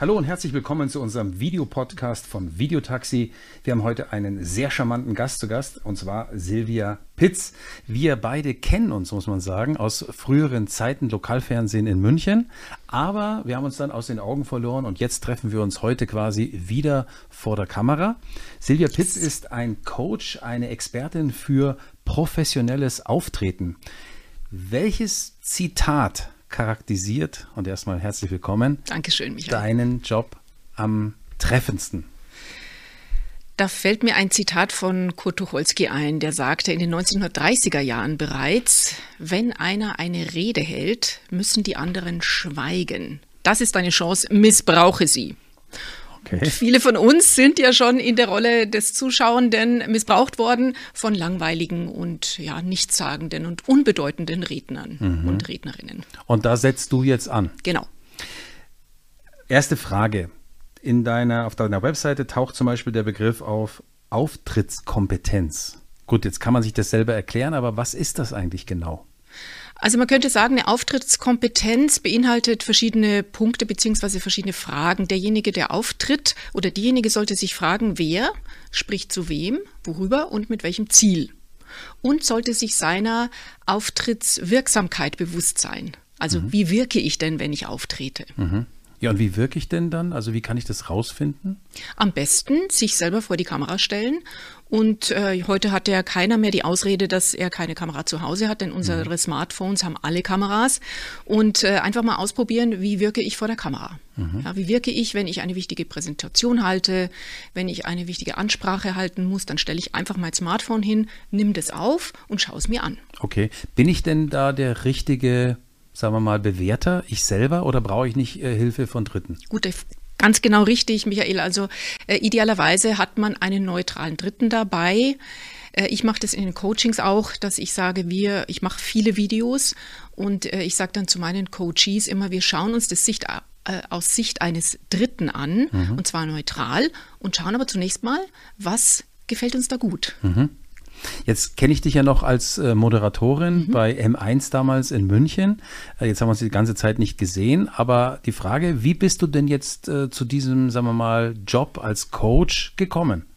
Hallo und herzlich willkommen zu unserem Videopodcast von Videotaxi. Wir haben heute einen sehr charmanten Gast zu Gast und zwar Silvia Pitz. Wir beide kennen uns, muss man sagen, aus früheren Zeiten Lokalfernsehen in München. Aber wir haben uns dann aus den Augen verloren und jetzt treffen wir uns heute quasi wieder vor der Kamera. Silvia Pitz ist ein Coach, eine Expertin für professionelles Auftreten. Welches Zitat charakterisiert und erstmal herzlich willkommen. Dankeschön, Michael. Deinen Job am treffendsten. Da fällt mir ein Zitat von Kurt Tucholsky ein, der sagte in den 1930er Jahren bereits, wenn einer eine Rede hält, müssen die anderen schweigen. Das ist eine Chance, missbrauche sie. Okay. Viele von uns sind ja schon in der Rolle des Zuschauenden missbraucht worden von langweiligen und ja nichtssagenden und unbedeutenden Rednern mhm. und Rednerinnen. Und da setzt du jetzt an. Genau. Erste Frage. In deiner, auf deiner Webseite taucht zum Beispiel der Begriff auf Auftrittskompetenz. Gut, jetzt kann man sich das selber erklären, aber was ist das eigentlich genau? Also man könnte sagen, eine Auftrittskompetenz beinhaltet verschiedene Punkte beziehungsweise verschiedene Fragen. Derjenige, der auftritt oder diejenige sollte sich fragen, wer spricht zu wem, worüber und mit welchem Ziel. Und sollte sich seiner Auftrittswirksamkeit bewusst sein. Also mhm. wie wirke ich denn, wenn ich auftrete? Mhm. Ja, und wie wirke ich denn dann? Also wie kann ich das rausfinden? Am besten sich selber vor die Kamera stellen. Und äh, heute hat ja keiner mehr die Ausrede, dass er keine Kamera zu Hause hat, denn unsere mhm. Smartphones haben alle Kameras. Und äh, einfach mal ausprobieren, wie wirke ich vor der Kamera? Mhm. Ja, wie wirke ich, wenn ich eine wichtige Präsentation halte, wenn ich eine wichtige Ansprache halten muss, dann stelle ich einfach mein Smartphone hin, nimm das auf und schaue es mir an. Okay. Bin ich denn da der richtige sagen wir mal, Bewerter, ich selber, oder brauche ich nicht äh, Hilfe von Dritten? Gut, ganz genau richtig, Michael. Also äh, idealerweise hat man einen neutralen Dritten dabei. Äh, ich mache das in den Coachings auch, dass ich sage, wir, ich mache viele Videos und äh, ich sage dann zu meinen Coaches immer, wir schauen uns das Sicht äh, aus Sicht eines Dritten an, mhm. und zwar neutral, und schauen aber zunächst mal, was gefällt uns da gut. Mhm. Jetzt kenne ich dich ja noch als äh, Moderatorin mhm. bei M1 damals in München. Äh, jetzt haben wir uns die ganze Zeit nicht gesehen, aber die Frage, wie bist du denn jetzt äh, zu diesem, sagen wir mal, Job als Coach gekommen?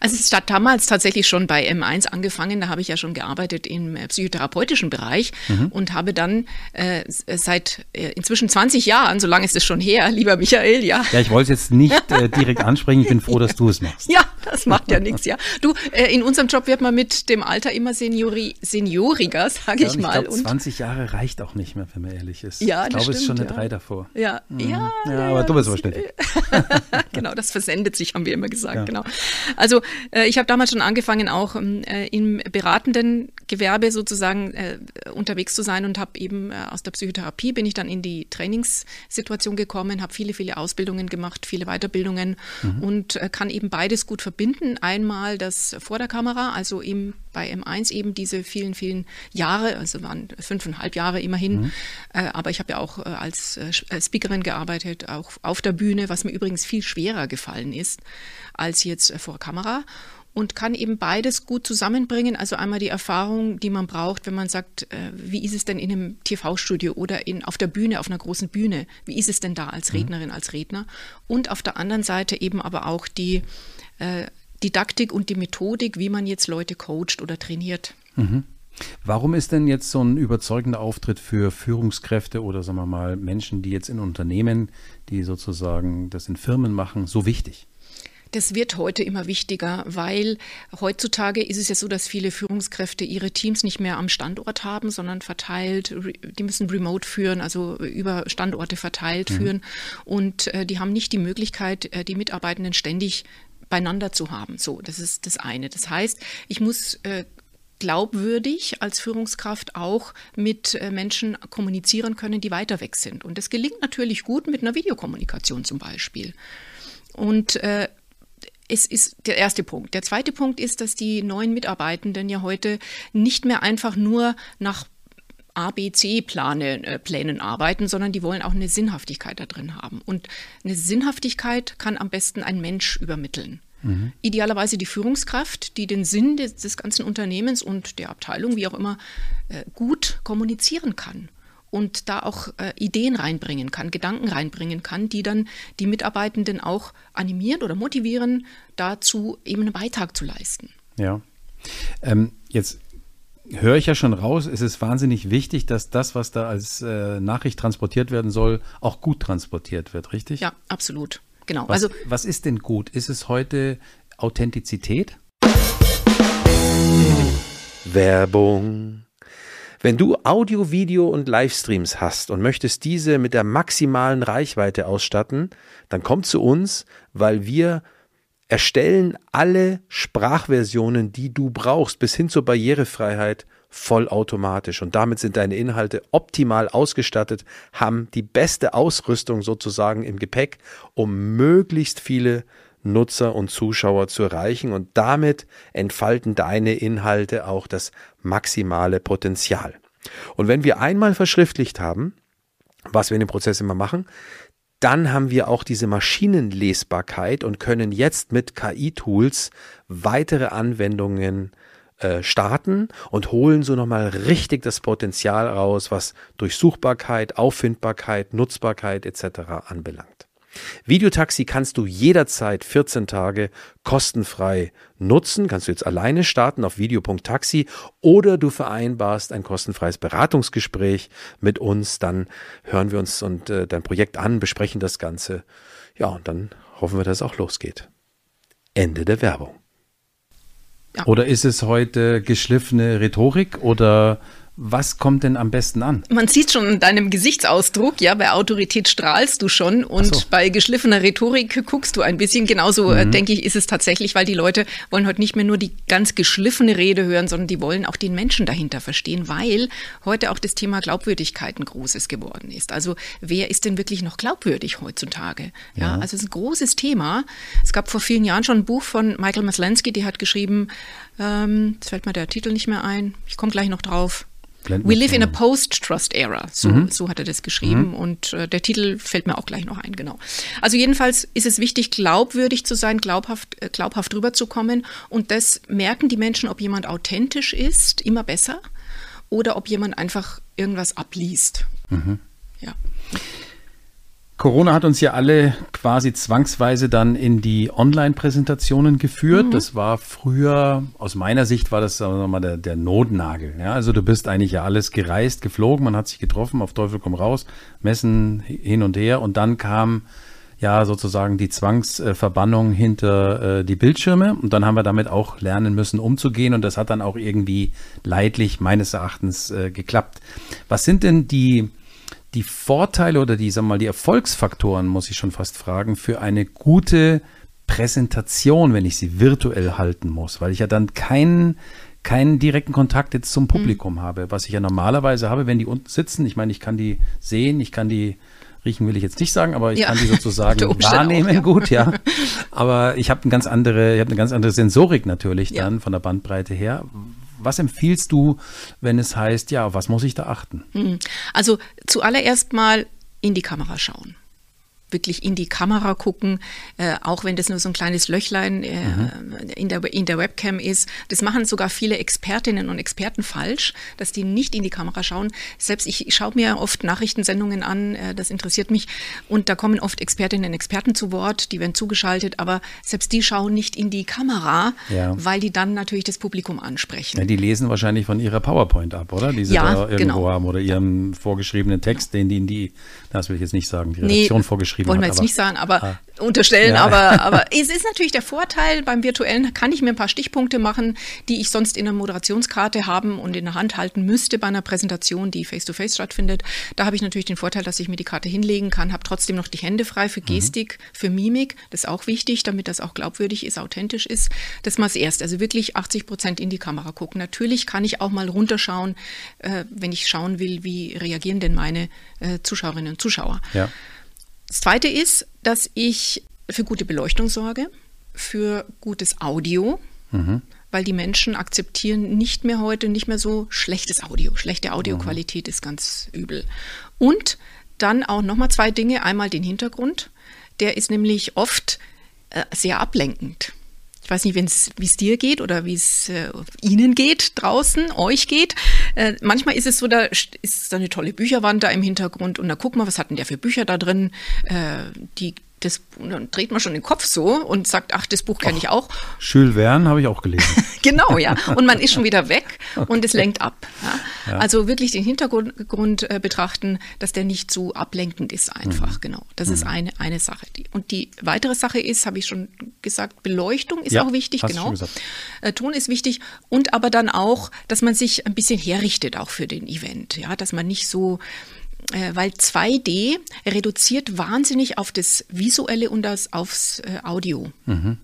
Also es hat damals tatsächlich schon bei M1 angefangen, da habe ich ja schon gearbeitet im äh, psychotherapeutischen Bereich mhm. und habe dann äh, seit äh, inzwischen 20 Jahren, so lange ist es schon her, lieber Michael, ja. Ja, ich wollte es jetzt nicht äh, direkt ansprechen, ich bin froh, dass du es machst. Ja, das macht ja nichts, ja. Du, äh, in unserem Job wird man mit dem Alter immer Seniori, senioriger, sage ja, ich mal. Ich glaube, 20 Jahre reicht auch nicht mehr, wenn man ehrlich ist. Ja, ich glaube, es ist schon eine ja. 3 davor. Ja, mhm. ja, ja, aber du bist aber schnell. genau, das versendet sich, haben wir immer gesagt, genau. Also äh, ich habe damals schon angefangen, auch ähm, äh, im beratenden Gewerbe sozusagen äh, unterwegs zu sein und habe eben äh, aus der Psychotherapie bin ich dann in die Trainingssituation gekommen, habe viele, viele Ausbildungen gemacht, viele Weiterbildungen mhm. und äh, kann eben beides gut verbinden. Einmal das vor der Kamera, also eben bei M1 eben diese vielen, vielen Jahre, also waren fünfeinhalb Jahre immerhin. Mhm. Äh, aber ich habe ja auch äh, als äh, Speakerin gearbeitet, auch auf der Bühne, was mir übrigens viel schwerer gefallen ist als jetzt vor Kamera und kann eben beides gut zusammenbringen. Also einmal die Erfahrung, die man braucht, wenn man sagt, wie ist es denn in einem TV-Studio oder in, auf der Bühne, auf einer großen Bühne? Wie ist es denn da als mhm. Rednerin, als Redner? Und auf der anderen Seite eben aber auch die äh, Didaktik und die Methodik, wie man jetzt Leute coacht oder trainiert. Mhm. Warum ist denn jetzt so ein überzeugender Auftritt für Führungskräfte oder sagen wir mal Menschen, die jetzt in Unternehmen, die sozusagen das in Firmen machen, so wichtig? Das wird heute immer wichtiger, weil heutzutage ist es ja so, dass viele Führungskräfte ihre Teams nicht mehr am Standort haben, sondern verteilt. Die müssen remote führen, also über Standorte verteilt mhm. führen. Und äh, die haben nicht die Möglichkeit, äh, die Mitarbeitenden ständig beieinander zu haben. So, das ist das eine. Das heißt, ich muss äh, glaubwürdig als Führungskraft auch mit äh, Menschen kommunizieren können, die weiter weg sind. Und das gelingt natürlich gut mit einer Videokommunikation zum Beispiel. Und äh, es ist der erste Punkt. Der zweite Punkt ist, dass die neuen Mitarbeitenden ja heute nicht mehr einfach nur nach ABC-Plänen äh, Plänen arbeiten, sondern die wollen auch eine Sinnhaftigkeit da drin haben. Und eine Sinnhaftigkeit kann am besten ein Mensch übermitteln. Mhm. Idealerweise die Führungskraft, die den Sinn des, des, ganzen Unternehmens und der Abteilung, wie auch immer, äh, gut kommunizieren kann. Und da auch äh, Ideen reinbringen kann, Gedanken reinbringen kann, die dann die Mitarbeitenden auch animieren oder motivieren, dazu eben einen Beitrag zu leisten. Ja. Ähm, jetzt höre ich ja schon raus, es ist wahnsinnig wichtig, dass das, was da als äh, Nachricht transportiert werden soll, auch gut transportiert wird, richtig? Ja, absolut. Genau. Was, also, was ist denn gut? Ist es heute Authentizität? Werbung. Wenn du Audio, Video und Livestreams hast und möchtest diese mit der maximalen Reichweite ausstatten, dann komm zu uns, weil wir erstellen alle Sprachversionen, die du brauchst, bis hin zur Barrierefreiheit vollautomatisch. Und damit sind deine Inhalte optimal ausgestattet, haben die beste Ausrüstung sozusagen im Gepäck, um möglichst viele Nutzer und Zuschauer zu erreichen und damit entfalten deine Inhalte auch das maximale Potenzial. Und wenn wir einmal verschriftlicht haben, was wir in dem Prozess immer machen, dann haben wir auch diese Maschinenlesbarkeit und können jetzt mit KI-Tools weitere Anwendungen äh, starten und holen so nochmal richtig das Potenzial raus, was Durchsuchbarkeit, Auffindbarkeit, Nutzbarkeit etc. anbelangt. Videotaxi kannst du jederzeit 14 Tage kostenfrei nutzen. Kannst du jetzt alleine starten auf video.taxi oder du vereinbarst ein kostenfreies Beratungsgespräch mit uns. Dann hören wir uns und äh, dein Projekt an, besprechen das Ganze. Ja, und dann hoffen wir, dass es auch losgeht. Ende der Werbung. Ja. Oder ist es heute geschliffene Rhetorik oder was kommt denn am besten an? Man sieht schon in deinem Gesichtsausdruck, ja, bei Autorität strahlst du schon und so. bei geschliffener Rhetorik guckst du ein bisschen. Genauso, äh, mhm. denke ich, ist es tatsächlich, weil die Leute wollen heute nicht mehr nur die ganz geschliffene Rede hören, sondern die wollen auch den Menschen dahinter verstehen, weil heute auch das Thema Glaubwürdigkeit ein großes geworden ist. Also wer ist denn wirklich noch glaubwürdig heutzutage? Ja, ja. also es ist ein großes Thema. Es gab vor vielen Jahren schon ein Buch von Michael Maslensky, der hat geschrieben, ähm, jetzt fällt mir der Titel nicht mehr ein, ich komme gleich noch drauf. We live in a post-trust era. So, mhm. so hat er das geschrieben. Mhm. Und äh, der Titel fällt mir auch gleich noch ein, genau. Also jedenfalls ist es wichtig, glaubwürdig zu sein, glaubhaft, äh, glaubhaft rüberzukommen. Und das merken die Menschen, ob jemand authentisch ist, immer besser, oder ob jemand einfach irgendwas abliest. Mhm. Ja. Corona hat uns ja alle quasi zwangsweise dann in die Online-Präsentationen geführt. Mhm. Das war früher, aus meiner Sicht war das mal der, der Notnagel. Ja, also du bist eigentlich ja alles gereist, geflogen, man hat sich getroffen, auf Teufel komm raus, Messen hin und her und dann kam ja sozusagen die Zwangsverbannung hinter äh, die Bildschirme und dann haben wir damit auch lernen müssen umzugehen und das hat dann auch irgendwie leidlich meines Erachtens äh, geklappt. Was sind denn die die Vorteile oder die, sagen wir mal, die Erfolgsfaktoren, muss ich schon fast fragen, für eine gute Präsentation, wenn ich sie virtuell halten muss, weil ich ja dann keinen keinen direkten Kontakt jetzt zum Publikum mhm. habe, was ich ja normalerweise habe, wenn die unten sitzen. Ich meine, ich kann die sehen, ich kann die riechen will ich jetzt nicht sagen, aber ich ja. kann die sozusagen wahrnehmen, auch, ja. gut, ja. Aber ich habe eine ganz andere, ich habe eine ganz andere Sensorik natürlich ja. dann von der Bandbreite her was empfiehlst du, wenn es heißt, ja, was muss ich da achten? Hm. Also zuallererst mal in die Kamera schauen wirklich in die Kamera gucken, äh, auch wenn das nur so ein kleines Löchlein äh, mhm. in, der, in der Webcam ist. Das machen sogar viele Expertinnen und Experten falsch, dass die nicht in die Kamera schauen. Selbst ich, ich schaue mir oft Nachrichtensendungen an, äh, das interessiert mich. Und da kommen oft Expertinnen und Experten zu Wort, die werden zugeschaltet, aber selbst die schauen nicht in die Kamera, ja. weil die dann natürlich das Publikum ansprechen. Ja, die lesen wahrscheinlich von ihrer PowerPoint ab, oder? Die sie ja, da irgendwo genau. haben oder ihrem vorgeschriebenen Text, den die in die, das will ich jetzt nicht sagen, die Redaktion nee, vorgeschrieben geschrieben Wollen wir jetzt nicht sagen, aber ah. Unterstellen, ja. aber, aber es ist natürlich der Vorteil, beim virtuellen kann ich mir ein paar Stichpunkte machen, die ich sonst in der Moderationskarte haben und in der Hand halten müsste bei einer Präsentation, die face-to-face -face stattfindet. Da habe ich natürlich den Vorteil, dass ich mir die Karte hinlegen kann, habe trotzdem noch die Hände frei für mhm. Gestik, mhm. für Mimik. Das ist auch wichtig, damit das auch glaubwürdig ist, authentisch ist. Das mal erst. Also wirklich 80 Prozent in die Kamera gucken. Natürlich kann ich auch mal runterschauen, äh, wenn ich schauen will, wie reagieren denn meine äh, Zuschauerinnen und Zuschauer. Ja. Das Zweite ist, dass ich für gute Beleuchtung sorge, für gutes Audio, mhm. weil die Menschen akzeptieren nicht mehr heute nicht mehr so schlechtes Audio. Schlechte Audioqualität mhm. ist ganz übel. Und dann auch nochmal zwei Dinge. Einmal den Hintergrund. Der ist nämlich oft äh, sehr ablenkend. Ich weiß nicht, wie es dir geht oder wie es äh, Ihnen geht draußen, euch geht. Äh, manchmal ist es so, da ist da eine tolle Bücherwand da im Hintergrund und da guck mal, was hat denn der für Bücher da drin? Äh, die das, dann dreht man schon den Kopf so und sagt, ach, das Buch kenne ich auch. Jules Verne habe ich auch gelesen. genau, ja. Und man ist schon wieder weg okay. und es lenkt ab. Ja. Ja. Also wirklich den Hintergrund äh, betrachten, dass der nicht so ablenkend ist einfach, mhm. genau. Das mhm. ist eine, eine Sache. Und die weitere Sache ist, habe ich schon gesagt, Beleuchtung ist ja, auch wichtig, genau. Äh, Ton ist wichtig und aber dann auch, dass man sich ein bisschen herrichtet auch für den Event, ja, dass man nicht so äh, weil 2D reduziert wahnsinnig auf das Visuelle und das aufs äh, Audio. Mhm.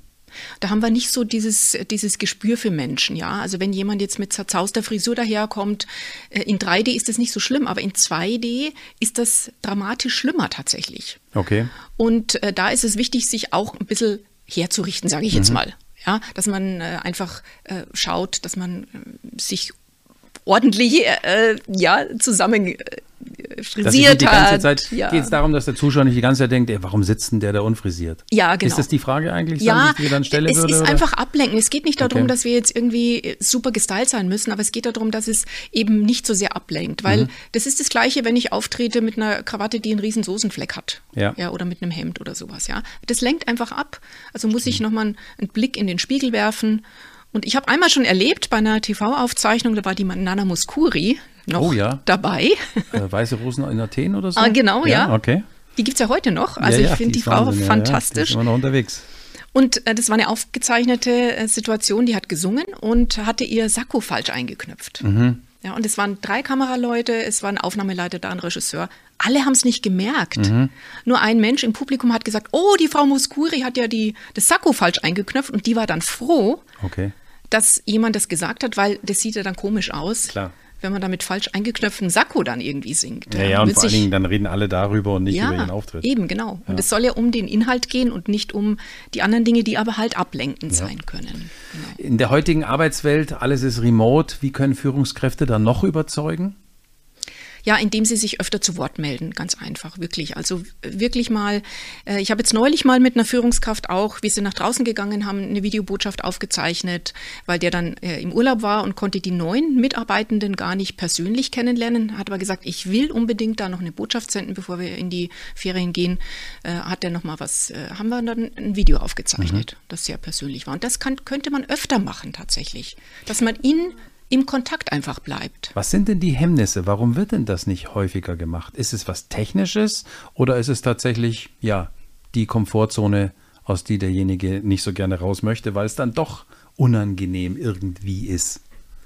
Da haben wir nicht so dieses, dieses Gespür für Menschen, ja. Also wenn jemand jetzt mit zerzauster Frisur daherkommt, äh, in 3D ist das nicht so schlimm, aber in 2D ist das dramatisch schlimmer tatsächlich. Okay. Und äh, da ist es wichtig, sich auch ein bisschen herzurichten, sage ich jetzt mhm. mal. Ja, dass man äh, einfach äh, schaut, dass man äh, sich ordentlich äh, ja, zusammen äh, frisiert die hat. Zeit ja. geht es darum, dass der Zuschauer nicht die ganze Zeit denkt, ey, warum sitzt denn der da unfrisiert? Ja, genau. Ist das die Frage eigentlich, ja, die ich dann stellen es würde? Es ist oder? einfach ablenken. Es geht nicht darum, okay. dass wir jetzt irgendwie super gestylt sein müssen, aber es geht darum, dass es eben nicht so sehr ablenkt, weil mhm. das ist das Gleiche, wenn ich auftrete mit einer Krawatte, die einen riesen Soßenfleck hat. Ja. ja oder mit einem Hemd oder sowas, ja. Das lenkt einfach ab. Also muss ich mhm. nochmal einen Blick in den Spiegel werfen und ich habe einmal schon erlebt bei einer TV-Aufzeichnung, da war die Nana Muskuri noch oh, ja. dabei. Äh, Weiße Rosen in Athen oder so? Ah, genau, ja. ja. Okay. Die gibt es ja heute noch. Also ja, ich finde die, die Frau Wahnsinn, fantastisch. Ja, die ist immer noch unterwegs. Und äh, das war eine aufgezeichnete äh, Situation, die hat gesungen und hatte ihr Sakko falsch eingeknöpft. Mhm. Ja, und es waren drei Kameraleute, es war ein Aufnahmeleiter da, ein Regisseur. Alle haben es nicht gemerkt. Mhm. Nur ein Mensch im Publikum hat gesagt, oh, die Frau Muskuri hat ja die, das Sakko falsch eingeknöpft und die war dann froh. Okay dass jemand das gesagt hat, weil das sieht ja dann komisch aus. Klar. Wenn man da mit falsch eingeknöpften Sakko dann irgendwie singt. Ja, ja und vor allen Dingen, dann reden alle darüber und nicht ja, über ihren Auftritt. Eben, genau. Ja. Und es soll ja um den Inhalt gehen und nicht um die anderen Dinge, die aber halt ablenkend ja. sein können. Genau. In der heutigen Arbeitswelt, alles ist remote. Wie können Führungskräfte da noch überzeugen? Ja, indem sie sich öfter zu Wort melden, ganz einfach, wirklich. Also wirklich mal, äh, ich habe jetzt neulich mal mit einer Führungskraft auch, wie sie nach draußen gegangen haben, eine Videobotschaft aufgezeichnet, weil der dann äh, im Urlaub war und konnte die neuen Mitarbeitenden gar nicht persönlich kennenlernen, hat aber gesagt, ich will unbedingt da noch eine Botschaft senden, bevor wir in die Ferien gehen, äh, hat er noch mal was, äh, haben wir dann ein Video aufgezeichnet, mhm. das sehr persönlich war. Und das kann, könnte man öfter machen tatsächlich, dass man in im Kontakt einfach bleibt. Was sind denn die Hemmnisse? Warum wird denn das nicht häufiger gemacht? Ist es was Technisches oder ist es tatsächlich, ja, die Komfortzone, aus die derjenige nicht so gerne raus möchte, weil es dann doch unangenehm irgendwie ist?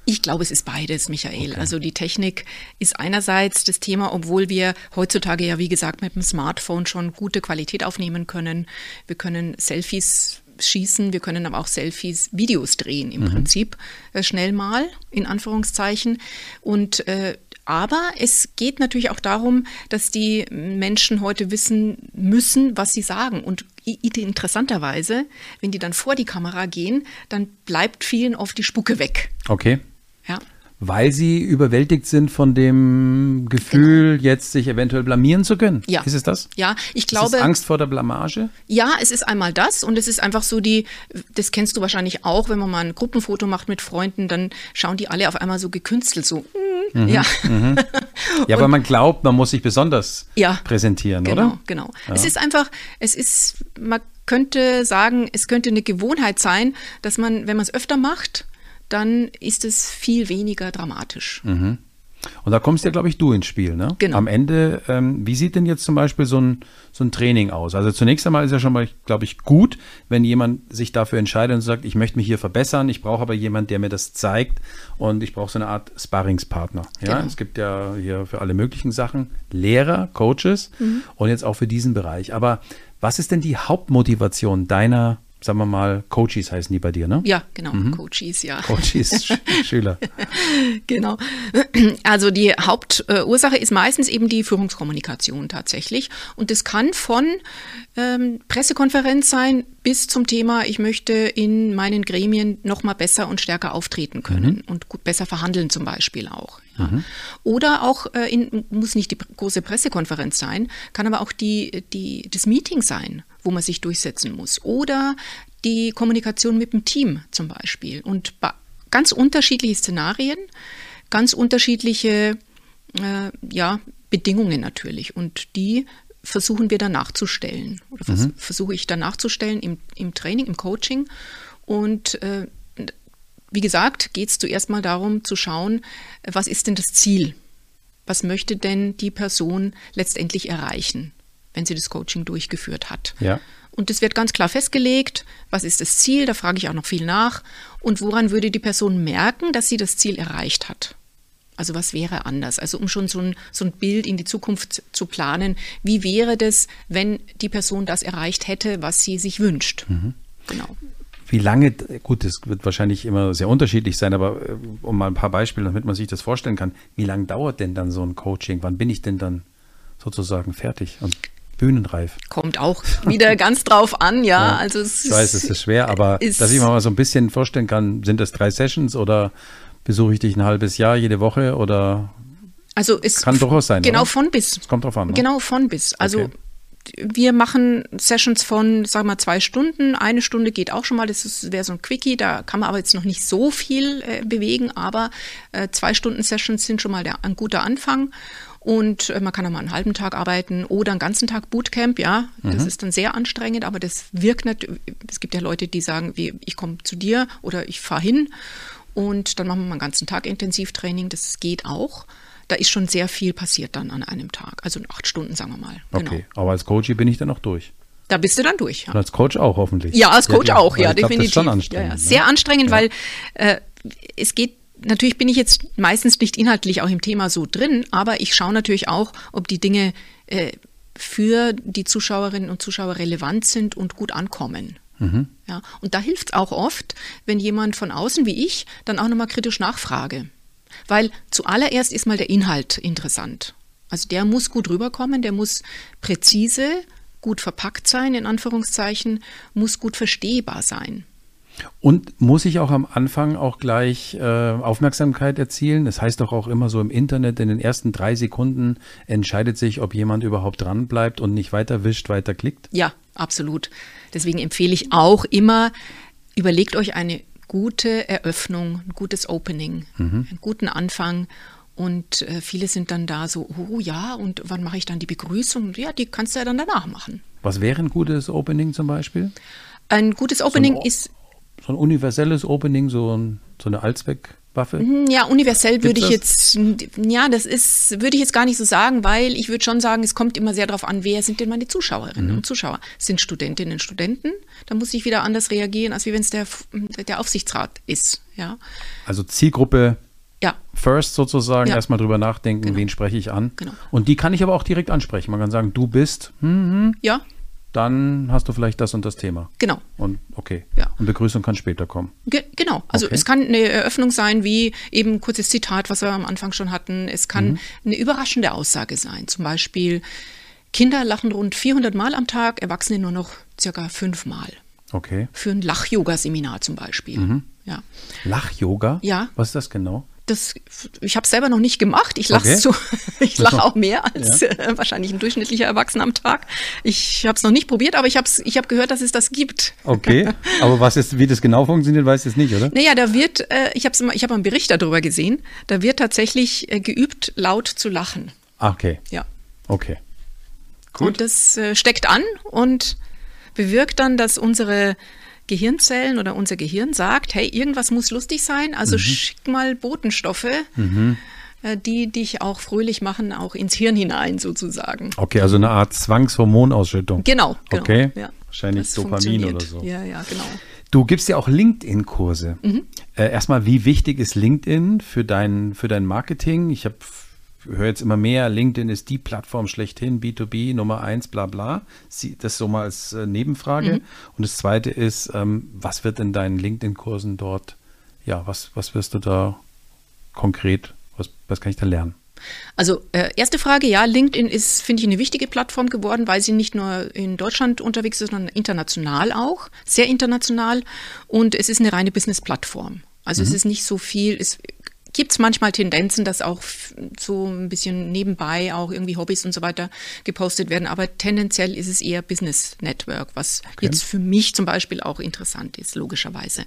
Ich glaube, es ist beides, Michael. Okay. Also die Technik ist einerseits das Thema, obwohl wir heutzutage ja, wie gesagt, mit dem Smartphone schon gute Qualität aufnehmen können. Wir können Selfies schießen, wir können aber auch Selfies, Videos drehen im mhm. Prinzip äh, schnell mal, in Anführungszeichen. Und äh, aber es geht natürlich auch darum, dass die Menschen heute wissen müssen, was sie sagen. Und interessanterweise, wenn die dann vor die Kamera gehen, dann bleibt vielen oft die Spucke weg. Okay. Ja. Weil sie überwältigt sind von dem Gefühl, genau. jetzt sich eventuell blamieren zu können. Ja. Ist es das? Ja, ich glaube. Ist es Angst vor der Blamage? Ja, es ist einmal das und es ist einfach so die, das kennst du wahrscheinlich auch, wenn man mal ein Gruppenfoto macht mit Freunden, dann schauen die alle auf einmal so gekünstelt, so, mhm, ja. Mhm. Ja, weil man glaubt, man muss sich besonders ja, präsentieren, genau, oder? Genau, ja. Es ist einfach, es ist, man könnte sagen, es könnte eine Gewohnheit sein, dass man, wenn man es öfter macht, dann ist es viel weniger dramatisch. Mhm. Und da kommst ja, glaube ich, du ins Spiel, ne? Genau. Am Ende, ähm, wie sieht denn jetzt zum Beispiel so ein, so ein Training aus? Also zunächst einmal ist ja schon mal, glaube ich, gut, wenn jemand sich dafür entscheidet und sagt, ich möchte mich hier verbessern, ich brauche aber jemanden, der mir das zeigt und ich brauche so eine Art Sparringspartner. Ja, genau. es gibt ja hier für alle möglichen Sachen Lehrer, Coaches mhm. und jetzt auch für diesen Bereich. Aber was ist denn die Hauptmotivation deiner sagen wir mal, Coaches heißen die bei dir, ne? Ja, genau, mhm. Coaches, ja. Coaches, Schüler. genau. Also die Hauptursache ist meistens eben die Führungskommunikation tatsächlich. Und das kann von ähm, Pressekonferenz sein bis zum Thema, ich möchte in meinen Gremien noch mal besser und stärker auftreten können mhm. und gut besser verhandeln zum Beispiel auch. Ja. Mhm. Oder auch äh, in, muss nicht die große Pressekonferenz sein, kann aber auch die, die, das Meeting sein wo man sich durchsetzen muss. Oder die Kommunikation mit dem Team zum Beispiel. Und ganz unterschiedliche Szenarien, ganz unterschiedliche äh, ja, Bedingungen natürlich. Und die versuchen wir dann nachzustellen. Oder vers mhm. versuche ich dann nachzustellen im, im Training, im Coaching. Und äh, wie gesagt, geht es zuerst mal darum zu schauen, was ist denn das Ziel? Was möchte denn die Person letztendlich erreichen, wenn sie das Coaching durchgeführt hat? Ja. Und es wird ganz klar festgelegt, was ist das Ziel, da frage ich auch noch viel nach. Und woran würde die Person merken, dass sie das Ziel erreicht hat? Also was wäre anders? Also um schon so ein, so ein Bild in die Zukunft zu planen, wie wäre das, wenn die Person das erreicht hätte, was sie sich wünscht? Mhm. Genau. Wie lange, gut, das wird wahrscheinlich immer sehr unterschiedlich sein, aber äh, um mal ein paar Beispiele, damit man sich das vorstellen kann, wie lange dauert denn dann so ein Coaching? Wann bin ich denn dann sozusagen fertig und bühnenreif? Kommt auch wieder ganz drauf an, ja. ja also es ich weiß, es ist schwer, aber dass ich mir mal so ein bisschen vorstellen kann, sind das drei Sessions oder besuche ich dich ein halbes Jahr jede Woche oder also es kann durchaus sein. Genau oder? von bis. Es kommt drauf an. Ne? Genau von bis. Also okay wir machen Sessions von, sagen wir mal, zwei Stunden. Eine Stunde geht auch schon mal, das wäre so ein Quickie, da kann man aber jetzt noch nicht so viel äh, bewegen, aber äh, zwei Stunden Sessions sind schon mal der, ein guter Anfang. Und äh, man kann auch mal einen halben Tag arbeiten oder einen ganzen Tag Bootcamp, ja. Das mhm. ist dann sehr anstrengend, aber das wirkt natürlich. Es gibt ja Leute, die sagen, wie, ich komme zu dir oder ich fahre hin und dann machen wir mal einen ganzen Tag Intensivtraining. Das geht auch da ist schon sehr viel passiert dann an einem Tag. Also acht Stunden, sagen wir mal. Genau. Okay, aber als Coach bin ich dann noch durch. Da bist du dann durch. Ja. Und als Coach auch hoffentlich. Ja, als Coach ja, auch, ja, definitiv. Glaub, das ist schon anstrengend, ja. Sehr ne? anstrengend, weil äh, es geht natürlich bin ich jetzt meistens nicht inhaltlich auch im Thema so drin, aber ich schaue natürlich auch, ob die Dinge äh, für die Zuschauerinnen und Zuschauer relevant sind und gut ankommen. Mhm. Ja, und da hilft es auch oft, wenn jemand von außen wie ich dann auch nochmal kritisch nachfrage. Weil zuallererst ist mal der Inhalt interessant. Also der muss gut rüberkommen, der muss präzise, gut verpackt sein, in Anführungszeichen, muss gut verstehbar sein. Und muss ich auch am Anfang auch gleich äh, Aufmerksamkeit erzielen? Das heißt doch auch immer so im Internet, in den ersten drei Sekunden entscheidet sich, ob jemand überhaupt dran bleibt und nicht weiter wischt, weiter klickt? Ja, absolut. Deswegen empfehle ich auch immer, überlegt euch eine gute Eröffnung, ein gutes Opening, mhm. einen guten Anfang. Und äh, viele sind dann da so, oh ja, und wann mache ich dann die Begrüßung? Ja, die kannst du ja dann danach machen. Was wäre ein gutes Opening zum Beispiel? Ein gutes Opening so ein, ist. So ein universelles Opening, so, ein, so eine Allzweck. Waffe? Mhm, ja, universell würde ich jetzt, ja, das ist, würde ich jetzt gar nicht so sagen, weil ich würde schon sagen, es kommt immer sehr darauf an, wer sind denn meine Zuschauerinnen mhm. und Zuschauer? Sind Studentinnen und Studenten? Da muss ich wieder anders reagieren, als wenn es der, der Aufsichtsrat ist, ja. Also Zielgruppe ja. First sozusagen ja. erstmal drüber nachdenken, genau. wen spreche ich an. Genau. Und die kann ich aber auch direkt ansprechen. Man kann sagen, du bist. Hm, hm. Ja, dann hast du vielleicht das und das Thema. Genau. Und okay. Ja. Und Begrüßung kann später kommen. Ge genau. Also okay. es kann eine Eröffnung sein, wie eben ein kurzes Zitat, was wir am Anfang schon hatten. Es kann mhm. eine überraschende Aussage sein. Zum Beispiel, Kinder lachen rund 400 Mal am Tag, Erwachsene nur noch circa fünf Mal. Okay. Für ein Lach-Yoga-Seminar zum Beispiel. Mhm. Ja. Lach-Yoga? Ja. Was ist das genau? Das, ich habe es selber noch nicht gemacht. Ich lache okay. so, ich lache auch mehr als ja. äh, wahrscheinlich ein durchschnittlicher Erwachsener am Tag. Ich habe es noch nicht probiert, aber ich habe ich hab gehört, dass es das gibt. Okay, aber was ist, wie das genau funktioniert, du es nicht, oder? Naja, da wird, äh, ich habe ich hab einen Bericht darüber gesehen, da wird tatsächlich äh, geübt, laut zu lachen. Ah, okay. Ja. Okay. Gut. Und das äh, steckt an und bewirkt dann, dass unsere Gehirnzellen oder unser Gehirn sagt, hey, irgendwas muss lustig sein, also mhm. schick mal Botenstoffe. Mhm äh, die dich auch fröhlich machen, auch ins Hirn hinein sozusagen. Okay, also eine Art Zwangshormonausschüttung. Genau, genau. Okay, ja. wahrscheinlich das Dopamin oder so. Ja, ja, genau. Du gibst ja auch LinkedIn-Kurse. Mhm. Äh, erstmal, wie wichtig ist LinkedIn für dein, für dein Marketing? Ich habe höre jetzt immer mehr, LinkedIn ist die Plattform schlechthin, B2B, Nummer eins, bla bla. Das so mal als äh, Nebenfrage. Mhm. Und das zweite ist, ähm, was wird in deinen LinkedIn-Kursen dort, ja, was, was wirst du da konkret, was, was kann ich da lernen? Also äh, erste Frage, ja, LinkedIn ist, finde ich, eine wichtige Plattform geworden, weil sie nicht nur in Deutschland unterwegs ist, sondern international auch, sehr international. Und es ist eine reine Business-Plattform. Also mhm. es ist nicht so viel, es gibt es manchmal Tendenzen, dass auch so ein bisschen nebenbei auch irgendwie Hobbys und so weiter gepostet werden. Aber tendenziell ist es eher Business Network, was okay. jetzt für mich zum Beispiel auch interessant ist, logischerweise.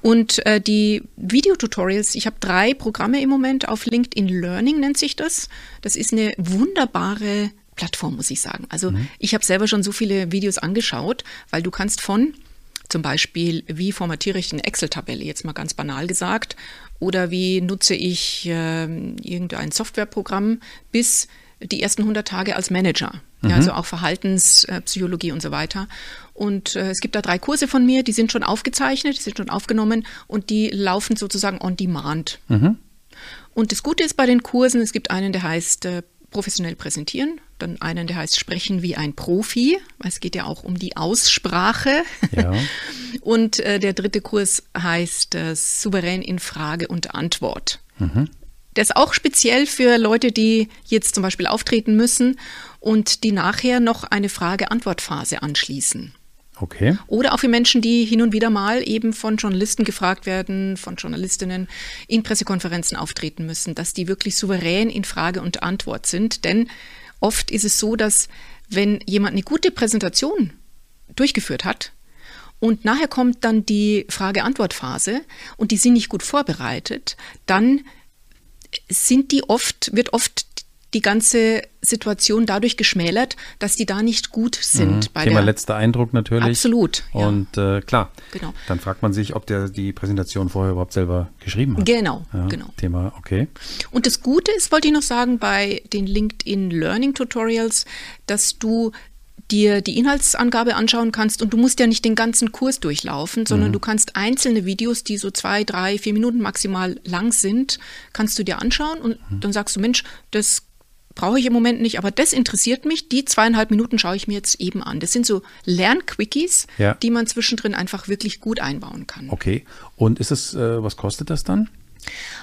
Und äh, die Videotutorials, ich habe drei Programme im Moment auf LinkedIn Learning nennt sich das. Das ist eine wunderbare Plattform, muss ich sagen. Also mhm. ich habe selber schon so viele Videos angeschaut, weil du kannst von zum Beispiel, wie formatiere ich eine Excel-Tabelle, jetzt mal ganz banal gesagt, oder wie nutze ich äh, irgendein Softwareprogramm bis die ersten 100 Tage als Manager. Mhm. Ja, also auch Verhaltenspsychologie und so weiter. Und äh, es gibt da drei Kurse von mir, die sind schon aufgezeichnet, die sind schon aufgenommen und die laufen sozusagen on demand. Mhm. Und das Gute ist bei den Kursen, es gibt einen, der heißt äh, professionell präsentieren, dann einen, der heißt Sprechen wie ein Profi. Es geht ja auch um die Aussprache. Ja. Und äh, der dritte Kurs heißt äh, Souverän in Frage und Antwort. Mhm. Der ist auch speziell für Leute, die jetzt zum Beispiel auftreten müssen und die nachher noch eine Frage-Antwort-Phase anschließen. Okay. Oder auch für Menschen, die hin und wieder mal eben von Journalisten gefragt werden, von Journalistinnen in Pressekonferenzen auftreten müssen, dass die wirklich souverän in Frage und Antwort sind. Denn oft ist es so, dass wenn jemand eine gute Präsentation durchgeführt hat und nachher kommt dann die Frage-Antwort-Phase und die sind nicht gut vorbereitet, dann sind die oft, wird oft die ganze Situation dadurch geschmälert, dass die da nicht gut sind. Mhm. Thema letzter Eindruck natürlich. Absolut. Ja. Und äh, klar, genau. dann fragt man sich, ob der die Präsentation vorher überhaupt selber geschrieben hat. Genau, ja, genau. Thema, okay. Und das Gute ist, wollte ich noch sagen, bei den LinkedIn Learning Tutorials, dass du dir die Inhaltsangabe anschauen kannst und du musst ja nicht den ganzen Kurs durchlaufen, sondern mhm. du kannst einzelne Videos, die so zwei, drei, vier Minuten maximal lang sind, kannst du dir anschauen und mhm. dann sagst du, Mensch, das brauche ich im Moment nicht, aber das interessiert mich. Die zweieinhalb Minuten schaue ich mir jetzt eben an. Das sind so Lernquickies, ja. die man zwischendrin einfach wirklich gut einbauen kann. Okay. Und ist es, äh, was kostet das dann?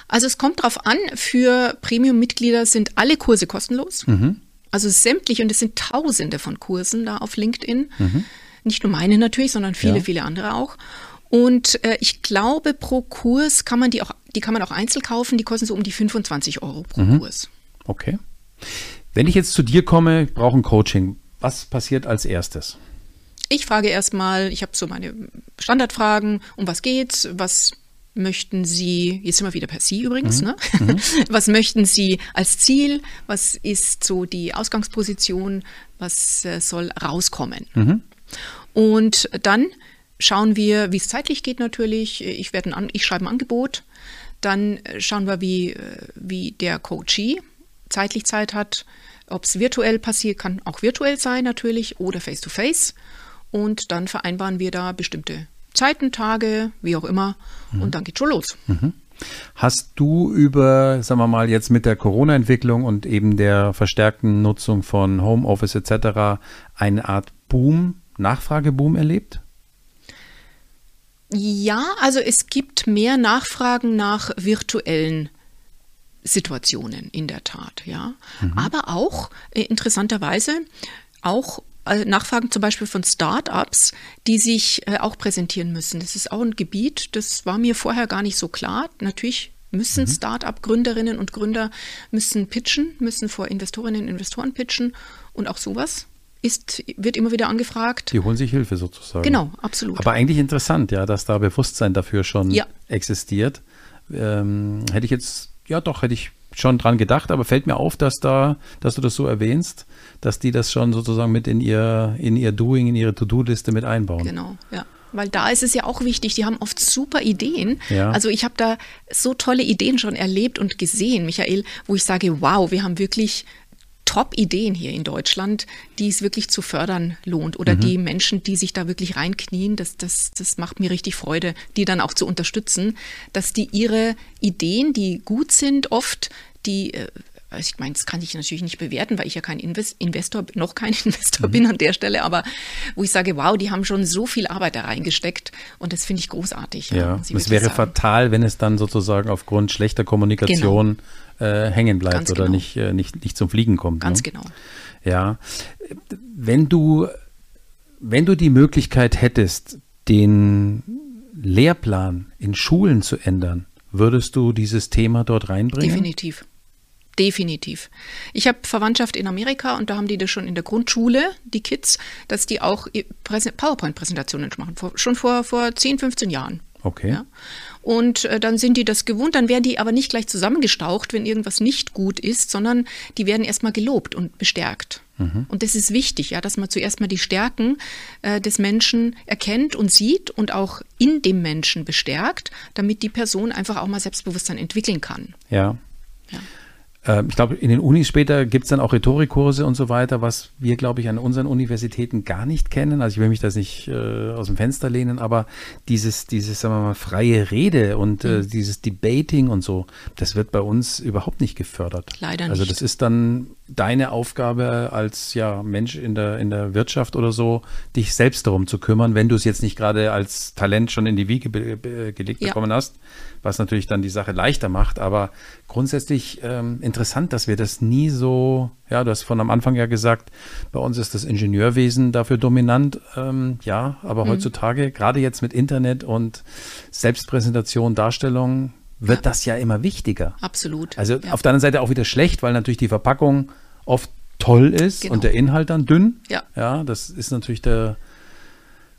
Also es kommt darauf an, für Premium-Mitglieder sind alle Kurse kostenlos. Mhm. Also sämtliche, und es sind tausende von Kursen da auf LinkedIn. Mhm. Nicht nur meine natürlich, sondern viele, ja. viele andere auch. Und äh, ich glaube, pro Kurs kann man die auch, die kann man auch einzeln kaufen, die kosten so um die 25 Euro pro mhm. Kurs. Okay. Wenn ich jetzt zu dir komme, brauche ein Coaching, was passiert als erstes? Ich frage erstmal, ich habe so meine Standardfragen, um was geht's, was möchten Sie, jetzt sind wir wieder per Sie übrigens, mhm. ne? Mhm. was möchten Sie als Ziel, was ist so die Ausgangsposition, was äh, soll rauskommen? Mhm. Und dann schauen wir, wie es zeitlich geht natürlich. Ich, werde ein, ich schreibe ein Angebot. Dann schauen wir, wie, äh, wie der Coachee zeitlich Zeit hat, ob es virtuell passiert, kann auch virtuell sein natürlich oder face-to-face. -face. Und dann vereinbaren wir da bestimmte Zeiten, Tage, wie auch immer. Mhm. Und dann geht schon los. Mhm. Hast du über, sagen wir mal, jetzt mit der Corona-Entwicklung und eben der verstärkten Nutzung von Homeoffice etc. eine Art Boom, Nachfrageboom erlebt? Ja, also es gibt mehr Nachfragen nach virtuellen Situationen in der Tat, ja. Mhm. Aber auch äh, interessanterweise auch äh, Nachfragen zum Beispiel von Start-ups, die sich äh, auch präsentieren müssen. Das ist auch ein Gebiet, das war mir vorher gar nicht so klar. Natürlich müssen mhm. Start-up-Gründerinnen und Gründer müssen pitchen, müssen vor Investorinnen und Investoren pitchen und auch sowas ist, wird immer wieder angefragt. Die holen sich Hilfe sozusagen. Genau, absolut. Aber eigentlich interessant, ja, dass da Bewusstsein dafür schon ja. existiert. Ähm, hätte ich jetzt ja doch, hätte ich schon dran gedacht, aber fällt mir auf, dass da, dass du das so erwähnst, dass die das schon sozusagen mit in ihr, in ihr Doing, in ihre To-Do-Liste mit einbauen. Genau, ja. Weil da ist es ja auch wichtig, die haben oft super Ideen. Ja. Also ich habe da so tolle Ideen schon erlebt und gesehen, Michael, wo ich sage, wow, wir haben wirklich Top-Ideen hier in Deutschland, die es wirklich zu fördern lohnt. Oder mhm. die Menschen, die sich da wirklich reinknien, das, das, das macht mir richtig Freude, die dann auch zu unterstützen, dass die ihre Ideen, die gut sind, oft die äh, also ich meine, das kann ich natürlich nicht bewerten, weil ich ja kein Investor, noch kein Investor mhm. bin an der Stelle, aber wo ich sage, wow, die haben schon so viel Arbeit da reingesteckt und das finde ich großartig. Ja, ja es wäre sagen. fatal, wenn es dann sozusagen aufgrund schlechter Kommunikation genau. Äh, hängen bleibt Ganz oder genau. nicht, äh, nicht, nicht zum Fliegen kommt. Ganz ne? genau. Ja, wenn du, wenn du die Möglichkeit hättest, den Lehrplan in Schulen zu ändern, Würdest du dieses Thema dort reinbringen? Definitiv. Definitiv. Ich habe Verwandtschaft in Amerika und da haben die das schon in der Grundschule, die Kids, dass die auch PowerPoint-Präsentationen machen, schon vor, vor 10, 15 Jahren. Okay. Ja. Und äh, dann sind die das gewohnt, dann werden die aber nicht gleich zusammengestaucht, wenn irgendwas nicht gut ist, sondern die werden erstmal gelobt und bestärkt. Mhm. Und das ist wichtig, ja, dass man zuerst mal die Stärken äh, des Menschen erkennt und sieht und auch in dem Menschen bestärkt, damit die Person einfach auch mal Selbstbewusstsein entwickeln kann. Ja. ja. Ähm, ich glaube, in den Unis später gibt es dann auch Rhetorikkurse und so weiter, was wir, glaube ich, an unseren Universitäten gar nicht kennen. Also ich will mich das nicht äh, aus dem Fenster lehnen, aber dieses, dieses, sagen wir mal, freie Rede und äh, mhm. dieses Debating und so, das wird bei uns überhaupt nicht gefördert. Leider nicht. Also das ist dann deine Aufgabe als ja, Mensch in der, in der Wirtschaft oder so, dich selbst darum zu kümmern, wenn du es jetzt nicht gerade als Talent schon in die Wiege gelegt ja. bekommen hast, was natürlich dann die Sache leichter macht. Aber grundsätzlich ähm, interessant, dass wir das nie so, ja, du hast von am Anfang ja gesagt, bei uns ist das Ingenieurwesen dafür dominant. Ähm, ja, aber mhm. heutzutage, gerade jetzt mit Internet und Selbstpräsentation, Darstellung, wird ja. das ja immer wichtiger. Absolut. Also ja. auf der anderen Seite auch wieder schlecht, weil natürlich die Verpackung oft toll ist genau. und der Inhalt dann dünn. Ja. Ja, das ist natürlich der,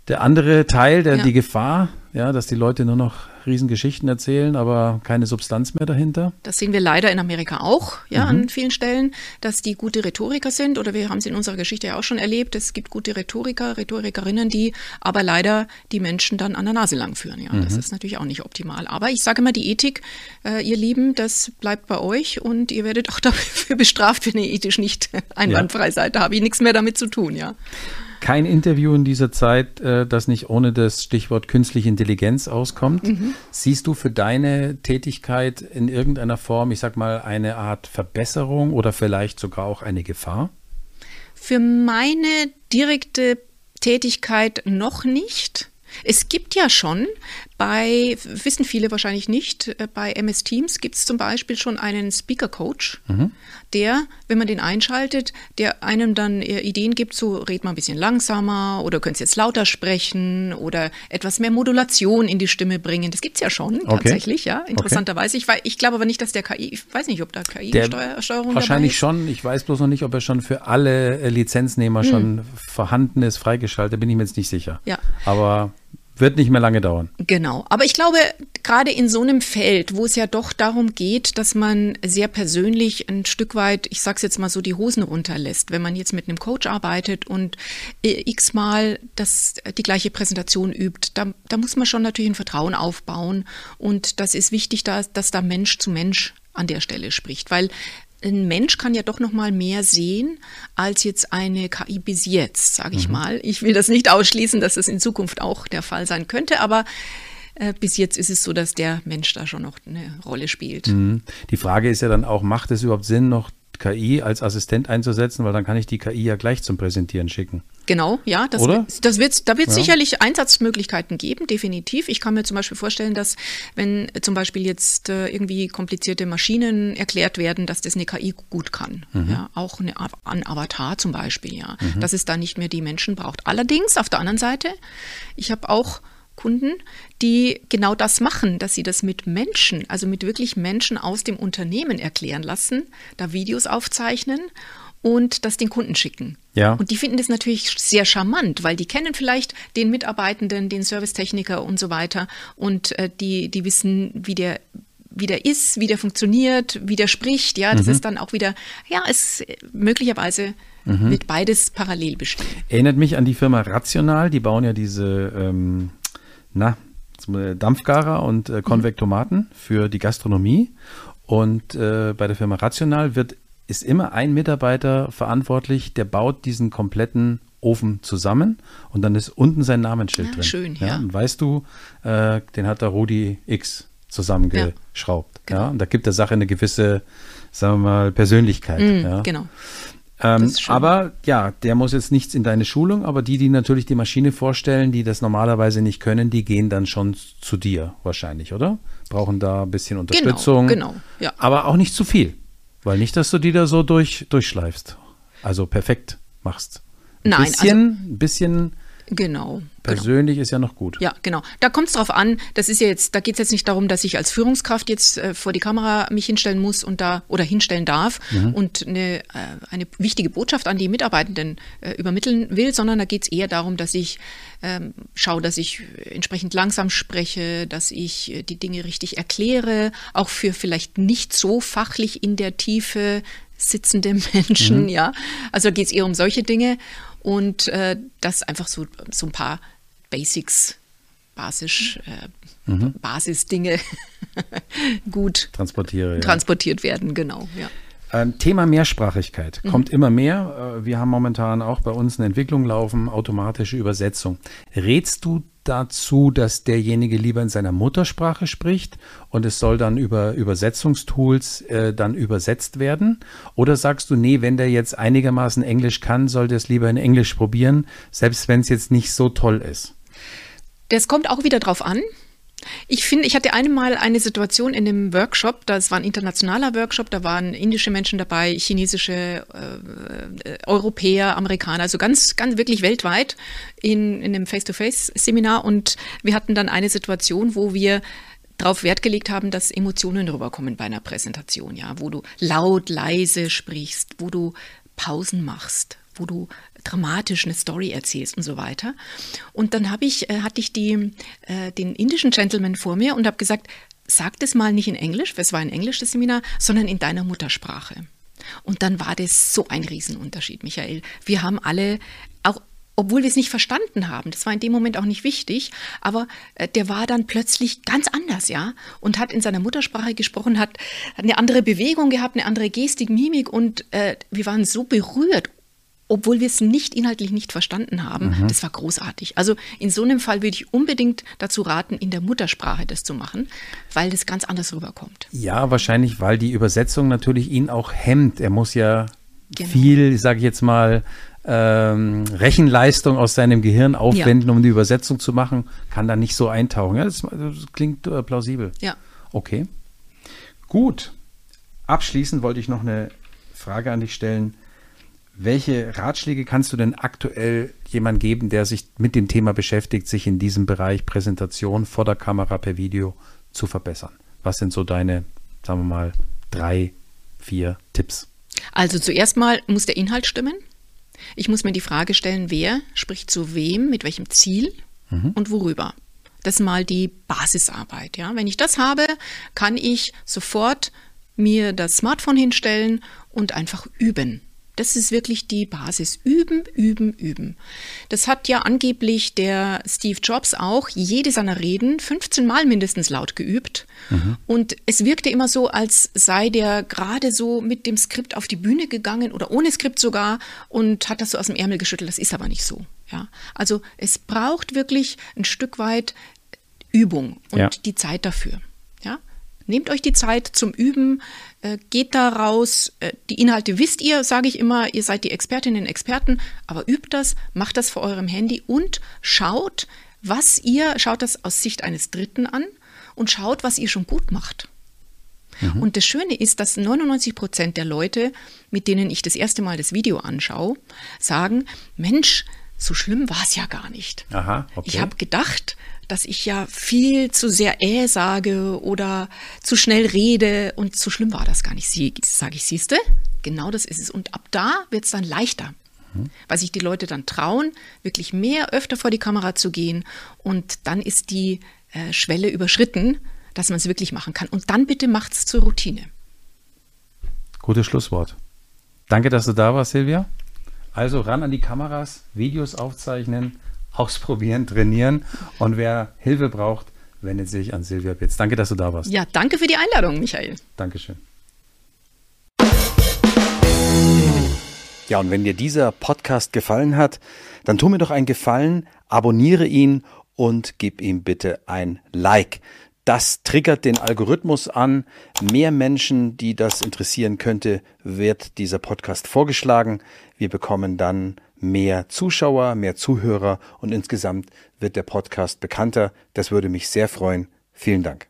der andere Teil, der, ja. die Gefahr, ja, dass die Leute nur noch Riesengeschichten erzählen, aber keine Substanz mehr dahinter. Das sehen wir leider in Amerika auch, ja, mhm. an vielen Stellen, dass die gute Rhetoriker sind oder wir haben es in unserer Geschichte ja auch schon erlebt. Es gibt gute Rhetoriker, Rhetorikerinnen, die aber leider die Menschen dann an der Nase lang führen. Ja, mhm. das ist natürlich auch nicht optimal. Aber ich sage immer, die Ethik, äh, ihr Lieben, das bleibt bei euch und ihr werdet auch dafür bestraft, wenn ihr ethisch nicht einwandfrei ja. seid. Da habe ich nichts mehr damit zu tun, ja kein Interview in dieser Zeit, äh, das nicht ohne das Stichwort künstliche Intelligenz auskommt. Mhm. Siehst du für deine Tätigkeit in irgendeiner Form, ich sag mal, eine Art Verbesserung oder vielleicht sogar auch eine Gefahr? Für meine direkte Tätigkeit noch nicht. Es gibt ja schon bei, wissen viele wahrscheinlich nicht, äh, bei MS Teams gibt es zum Beispiel schon einen Speaker Coach, mhm. der, wenn man den einschaltet, der einem dann äh, Ideen gibt, so red mal ein bisschen langsamer oder könnt jetzt lauter sprechen oder etwas mehr Modulation in die Stimme bringen. Das gibt es ja schon okay. tatsächlich, ja, interessanterweise. Okay. Ich, ich glaube aber nicht, dass der KI, ich weiß nicht, ob da KI-Steuerung Wahrscheinlich schon, ich weiß bloß noch nicht, ob er schon für alle äh, Lizenznehmer hm. schon vorhanden ist, freigeschaltet, bin ich mir jetzt nicht sicher. Ja. Aber wird nicht mehr lange dauern. Genau. Aber ich glaube, gerade in so einem Feld, wo es ja doch darum geht, dass man sehr persönlich ein Stück weit, ich sag's jetzt mal so, die Hosen runterlässt, wenn man jetzt mit einem Coach arbeitet und äh, x-mal die gleiche Präsentation übt, da, da muss man schon natürlich ein Vertrauen aufbauen. Und das ist wichtig, dass, dass da Mensch zu Mensch an der Stelle spricht, weil ein Mensch kann ja doch noch mal mehr sehen als jetzt eine KI bis jetzt, sage ich mhm. mal. Ich will das nicht ausschließen, dass das in Zukunft auch der Fall sein könnte, aber äh, bis jetzt ist es so, dass der Mensch da schon noch eine Rolle spielt. Mhm. Die Frage ist ja dann auch, macht es überhaupt Sinn, noch KI als Assistent einzusetzen, weil dann kann ich die KI ja gleich zum Präsentieren schicken. Genau, ja, das, Oder? das wird, da wird es ja. sicherlich Einsatzmöglichkeiten geben, definitiv. Ich kann mir zum Beispiel vorstellen, dass wenn zum Beispiel jetzt äh, irgendwie komplizierte Maschinen erklärt werden, dass das eine KI gut kann. Mhm. Ja, auch eine, ein Avatar zum Beispiel, ja, mhm. dass es da nicht mehr die Menschen braucht. Allerdings auf der anderen Seite, ich habe auch Kunden, die genau das machen, dass sie das mit Menschen, also mit wirklich Menschen aus dem Unternehmen erklären lassen, da Videos aufzeichnen und das den Kunden schicken. Ja. Und die finden das natürlich sehr charmant, weil die kennen vielleicht den Mitarbeitenden, den Servicetechniker und so weiter und äh, die, die wissen, wie der wie der ist, wie der funktioniert, wie der spricht. Ja, das mhm. ist dann auch wieder, ja, es möglicherweise mhm. wird beides parallel bestehen. Erinnert mich an die Firma Rational, die bauen ja diese ähm, na, Dampfgarer und äh, Konvektomaten für die Gastronomie. Und äh, bei der Firma Rational wird, ist immer ein Mitarbeiter verantwortlich, der baut diesen kompletten Ofen zusammen und dann ist unten sein Namensschild ah, drin. Schön, ja. ja. Und weißt du, äh, den hat der Rudi X zusammengeschraubt. Ja, genau. ja, und da gibt der Sache eine gewisse, sagen wir mal, Persönlichkeit. Mm, ja. Genau. Ähm, aber ja, der muss jetzt nichts in deine Schulung, aber die, die natürlich die Maschine vorstellen, die das normalerweise nicht können, die gehen dann schon zu dir wahrscheinlich, oder? Brauchen da ein bisschen genau, Unterstützung. Genau, genau ja. Aber auch nicht zu viel, weil nicht, dass du die da so durch, durchschleifst. Also perfekt machst. Ein Nein, bisschen, also, ein bisschen Genau. Persönlich genau. ist ja noch gut. Ja, genau. Da kommt es drauf an. Das ist ja jetzt, da geht es jetzt nicht darum, dass ich als Führungskraft jetzt äh, vor die Kamera mich hinstellen muss und da oder hinstellen darf mhm. und eine, äh, eine wichtige Botschaft an die Mitarbeitenden äh, übermitteln will, sondern da geht es eher darum, dass ich ähm, schaue, dass ich entsprechend langsam spreche, dass ich äh, die Dinge richtig erkläre, auch für vielleicht nicht so fachlich in der Tiefe sitzende Menschen, mhm. ja. Also da geht es eher um solche Dinge und äh, dass einfach so, so ein paar Basics, basisch, äh, mhm. Basisdinge gut Transportiere, ja. transportiert werden, genau, ja. Ähm, Thema Mehrsprachigkeit mhm. kommt immer mehr. Äh, wir haben momentan auch bei uns eine Entwicklung laufen, automatische Übersetzung. Rätst du dazu, dass derjenige lieber in seiner Muttersprache spricht und es soll dann über Übersetzungstools äh, dann übersetzt werden? Oder sagst du, nee, wenn der jetzt einigermaßen Englisch kann, sollte es lieber in Englisch probieren, selbst wenn es jetzt nicht so toll ist? Das kommt auch wieder drauf an. Ich finde, ich hatte einmal eine Situation in einem Workshop, das war ein internationaler Workshop, da waren indische Menschen dabei, chinesische, äh, äh Europäer, Amerikaner, also ganz, ganz wirklich weltweit in, in einem Face-to-Face-Seminar. Und wir hatten dann eine Situation, wo wir darauf Wert gelegt haben, dass Emotionen rüberkommen bei einer Präsentation, ja, wo du laut, leise sprichst, wo du Pausen machst, wo du dramatisch eine Story erzählst und so weiter. Und dann habe ich, äh, hatte ich die, äh, den indischen Gentleman vor mir und habe gesagt, sag das mal nicht in Englisch, es war ein englisches Seminar, sondern in deiner Muttersprache. Und dann war das so ein Riesenunterschied, Michael. Wir haben alle auch obwohl wir es nicht verstanden haben. Das war in dem Moment auch nicht wichtig, aber äh, der war dann plötzlich ganz anders, ja, und hat in seiner Muttersprache gesprochen, hat, hat eine andere Bewegung gehabt, eine andere Gestik, Mimik und äh, wir waren so berührt obwohl wir es nicht inhaltlich nicht verstanden haben. Mhm. Das war großartig. Also in so einem Fall würde ich unbedingt dazu raten, in der Muttersprache das zu machen, weil das ganz anders rüberkommt. Ja, wahrscheinlich, weil die Übersetzung natürlich ihn auch hemmt. Er muss ja genau. viel, sage ich jetzt mal, ähm, Rechenleistung aus seinem Gehirn aufwenden, ja. um die Übersetzung zu machen, kann da nicht so eintauchen. Ja, das, das klingt äh, plausibel. Ja. Okay. Gut. Abschließend wollte ich noch eine Frage an dich stellen. Welche Ratschläge kannst du denn aktuell jemand geben, der sich mit dem Thema beschäftigt, sich in diesem Bereich Präsentation vor der Kamera per Video zu verbessern? Was sind so deine, sagen wir mal, drei, vier Tipps? Also zuerst mal muss der Inhalt stimmen. Ich muss mir die Frage stellen, wer spricht zu wem, mit welchem Ziel mhm. und worüber. Das ist mal die Basisarbeit. Ja? Wenn ich das habe, kann ich sofort mir das Smartphone hinstellen und einfach üben. Das ist wirklich die Basis. Üben, üben, üben. Das hat ja angeblich der Steve Jobs auch jede seiner Reden 15 Mal mindestens laut geübt. Mhm. Und es wirkte immer so, als sei der gerade so mit dem Skript auf die Bühne gegangen oder ohne Skript sogar und hat das so aus dem Ärmel geschüttelt. Das ist aber nicht so. Ja, also es braucht wirklich ein Stück weit Übung und ja. die Zeit dafür. Ja, Nehmt euch die Zeit zum Üben, äh, geht da raus. Äh, die Inhalte wisst ihr, sage ich immer, ihr seid die Expertinnen und Experten, aber übt das, macht das vor eurem Handy und schaut, was ihr, schaut das aus Sicht eines Dritten an und schaut, was ihr schon gut macht. Mhm. Und das Schöne ist, dass 99 Prozent der Leute, mit denen ich das erste Mal das Video anschaue, sagen, Mensch, so schlimm war es ja gar nicht. Aha, okay. Ich habe gedacht, dass ich ja viel zu sehr äh sage oder zu schnell rede und so schlimm war das gar nicht. Sie, sage ich, siehste, genau das ist es. Und ab da wird es dann leichter, mhm. weil sich die Leute dann trauen, wirklich mehr öfter vor die Kamera zu gehen und dann ist die äh, Schwelle überschritten, dass man es wirklich machen kann. Und dann bitte macht es zur Routine. Gutes Schlusswort. Danke, dass du da warst, Silvia. Also ran an die Kameras, Videos aufzeichnen, ausprobieren, trainieren. Und wer Hilfe braucht, wendet sich an Silvia Pitz. Danke, dass du da warst. Ja, danke für die Einladung, Michael. Dankeschön. Ja, und wenn dir dieser Podcast gefallen hat, dann tu mir doch einen Gefallen, abonniere ihn und gib ihm bitte ein Like. Das triggert den Algorithmus an. Mehr Menschen, die das interessieren könnte, wird dieser Podcast vorgeschlagen. Wir bekommen dann mehr Zuschauer, mehr Zuhörer und insgesamt wird der Podcast bekannter. Das würde mich sehr freuen. Vielen Dank.